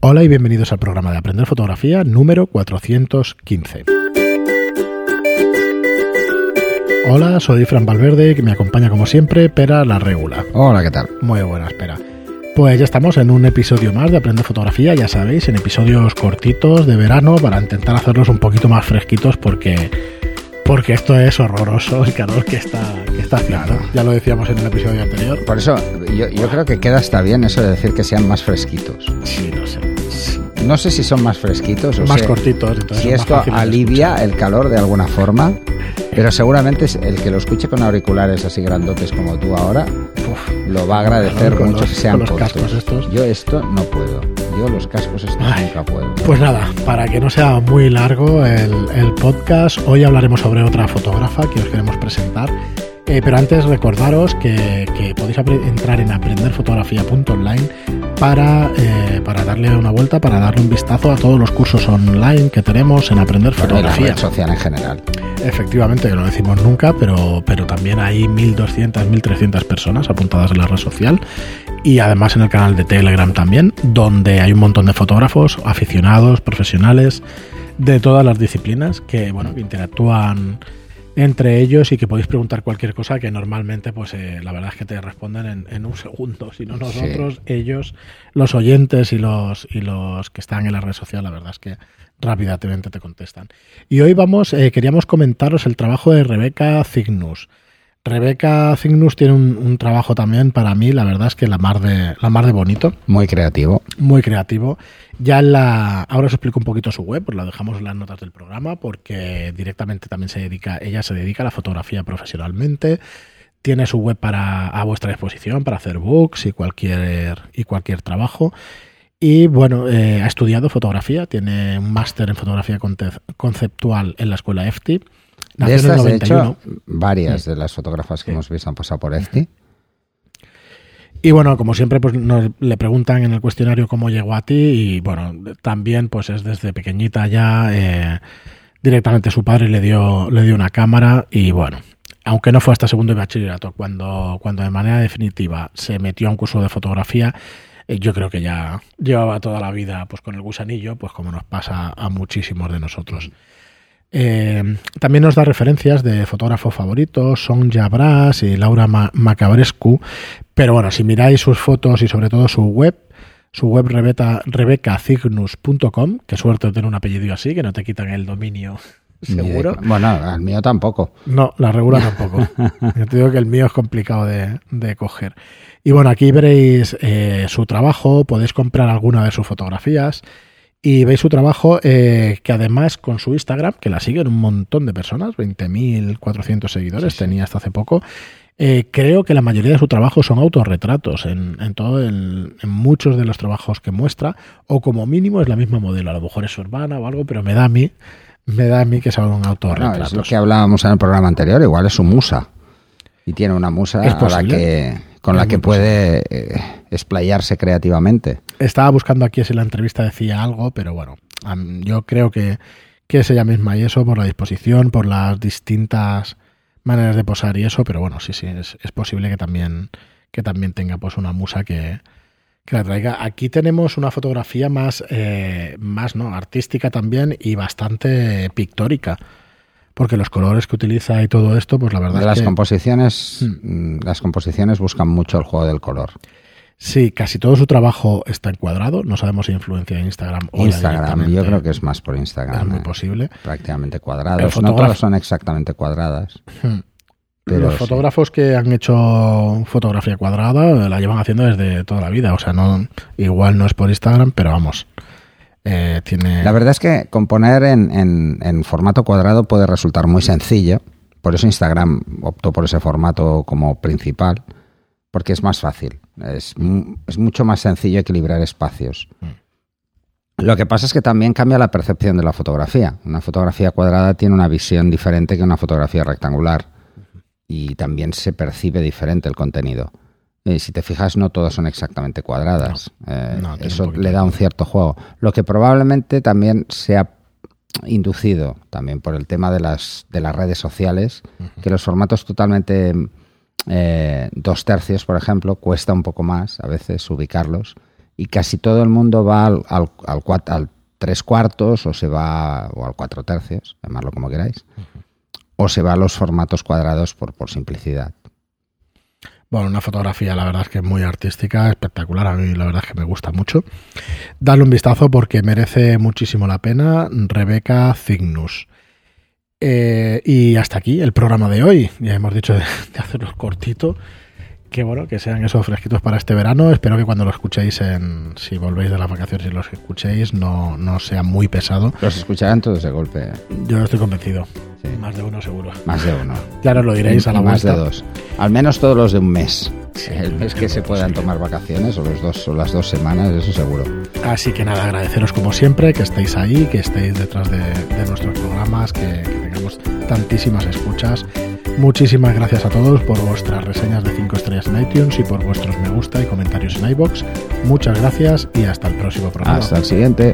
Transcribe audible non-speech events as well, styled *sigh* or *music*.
Hola y bienvenidos al programa de Aprender Fotografía número 415. Hola, soy Fran Valverde, que me acompaña como siempre Pera la Regula. Hola, ¿qué tal? Muy buena, espera. Pues ya estamos en un episodio más de Aprender Fotografía, ya sabéis, en episodios cortitos de verano para intentar hacerlos un poquito más fresquitos porque porque esto es horroroso el calor que está, que está haciendo. Ya lo decíamos en el episodio anterior. Por eso, yo, yo creo que queda hasta bien eso de decir que sean más fresquitos. Sí, no sé. No sé si son más fresquitos o Más sea, cortitos. si esto alivia el calor de alguna forma, pero seguramente el que lo escuche con auriculares así grandotes como tú ahora, Uf, lo va a agradecer con mucho los- que sean con los cortos. cascos estos. Yo esto no puedo. Yo los cascos estos Ay. nunca puedo. Pues nada, para que no sea muy largo el, el podcast, hoy hablaremos sobre otra fotógrafa que os queremos presentar. Eh, pero antes recordaros que, que podéis entrar en aprenderfotografía.online para, eh, para darle una vuelta, para darle un vistazo a todos los cursos online que tenemos en Aprender Bueno, y la Fotografía. red social en general. Efectivamente, que no lo decimos nunca, pero, pero también hay 1.200, 1.300 personas apuntadas en la red social y además en el canal de Telegram también, donde hay un montón de fotógrafos, aficionados, profesionales de todas las disciplinas que, bueno, interactúan entre ellos y que podéis preguntar cualquier cosa que normalmente, pues eh, la verdad es que te responden en, en un segundo. Si no nosotros, ellos, los oyentes y los, y los que están en la red social, la verdad es que rápidamente te contestan. Y hoy vamos, eh, queríamos comentaros el trabajo de Rebeca Cygnus. Rebeca Cygnus tiene un, un trabajo también para mí, la verdad es que la mar de, la mar de bonito, Muy creativo. muy creativo. Ya en la, ahora os explico un poquito su web, pues la dejamos en las notas del programa, porque directamente también se dedica, ella se dedica a la fotografía profesionalmente. Tiene su web para a vuestra disposición para hacer books y cualquier y cualquier trabajo. Y bueno, eh, ha estudiado fotografía, tiene un máster en fotografía conceptual en la escuela EFTI. De Nació en el estas, de 91. hecho, varias de las fotógrafas que Sí. hemos visto han pasado por EFTI. Y bueno, como siempre, pues nos le preguntan en el cuestionario cómo llegó a ti y bueno, también pues es desde pequeñita ya eh, directamente su padre le dio le dio una cámara y bueno, aunque no fue hasta segundo de bachillerato cuando cuando de manera definitiva se metió a un curso de fotografía, eh, yo creo que ya llevaba toda la vida pues con el gusanillo, pues como nos pasa a muchísimos de nosotros. Eh, también nos da referencias de fotógrafos favoritos, Sonja Bras y Laura Ma- Macabrescu. Pero bueno, si miráis sus fotos y sobre todo su web, su web rebeta, rebecacygnus.com, qué suerte tener un apellido así, que no te quitan el dominio *laughs* de- seguro. Bueno, al mío tampoco. No, la regula tampoco. *laughs* Yo te digo que el mío es complicado de, de coger. Y bueno, aquí veréis eh, su trabajo, podéis comprar alguna de sus fotografías y veis su trabajo eh, que además con su Instagram, que la siguen un montón de personas, 20.400 seguidores Sí, sí. tenía hasta hace poco, eh, creo que la mayoría de su trabajo son autorretratos en, en todo el- en muchos de los trabajos que muestra, o como mínimo es la misma modelo, a lo mejor es su hermana o algo, pero me da a mí, me da a mí que son Bueno, autorretratos. es lo que hablábamos en el programa anterior, igual es su musa. Y tiene una musa Es a la que, con Es la que puede eh, explayarse creativamente. Estaba buscando aquí si la entrevista decía algo, pero bueno, yo creo que, que es ella misma y eso por la disposición, por las distintas maneras de posar y eso, pero bueno, sí, sí, es, es posible que también, que también tenga pues una musa que, que la traiga. Aquí tenemos una fotografía más, eh, más ¿no? artística también y bastante pictórica. Porque los colores que utiliza y todo esto, pues la verdad De es las que composiciones, mm, las composiciones buscan mucho el juego del color. Sí, casi todo su trabajo está encuadrado. No sabemos si influencia en Instagram o Instagram, yo creo que es más por Instagram. es muy eh, posible. prácticamente El cuadrados. No fotógrafo- todas son exactamente cuadradas. Hmm. Pero Los sí. fotógrafos que han hecho fotografía cuadrada la llevan haciendo desde toda la vida. O sea, no igual no es por Instagram, pero vamos. eh, tiene. La verdad es que componer en, en- en formato cuadrado puede resultar muy sencillo. Por eso Instagram optó por ese formato como principal, porque es más fácil. Es, es mucho más sencillo equilibrar espacios. Lo que pasa es que también cambia la percepción de la fotografía. Una fotografía cuadrada tiene una visión diferente que una fotografía rectangular y también se percibe diferente el contenido. Eh, si te fijas, no todas son exactamente cuadradas. Eh, No, eso le da un cierto juego. Lo que probablemente también sea inducido también por el tema de las, de las redes sociales, que los formatos totalmente eh, dos tercios, por ejemplo, cuesta un poco más a veces ubicarlos y casi todo el mundo va al, al, al, cuat- al tres cuartos o se va o al cuatro tercios, llamarlo como queráis, o se va a los formatos cuadrados por, por simplicidad. Bueno, una fotografía, la verdad es que muy artística, espectacular. A mí, la verdad es que me gusta mucho. Dale un vistazo porque merece muchísimo la pena. Rebeca Cygnus. Eh, y hasta aquí el programa de hoy. Ya hemos dicho de, de hacerlo cortito. Que bueno, que sean esos fresquitos para este verano. Espero que cuando lo escuchéis, en, si volvéis de las vacaciones y los escuchéis, no, no sea muy pesado. Los escucharán todos de golpe, Yo estoy convencido. Sí. Más de uno seguro. más de uno. Ya nos lo diréis a la más de dos. Al menos todos los de un mes. Sí, el mes que se puedan tomar vacaciones o los dos o las dos semanas, eso seguro. Así que nada, agradeceros como siempre que estéis ahí, que estéis detrás de, de nuestros programas, que, que tengamos tantísimas escuchas. Muchísimas gracias a todos por vuestras reseñas de 5 estrellas en iTunes y por vuestros me gusta y comentarios en iBox. Muchas gracias y hasta el próximo programa. Hasta el siguiente.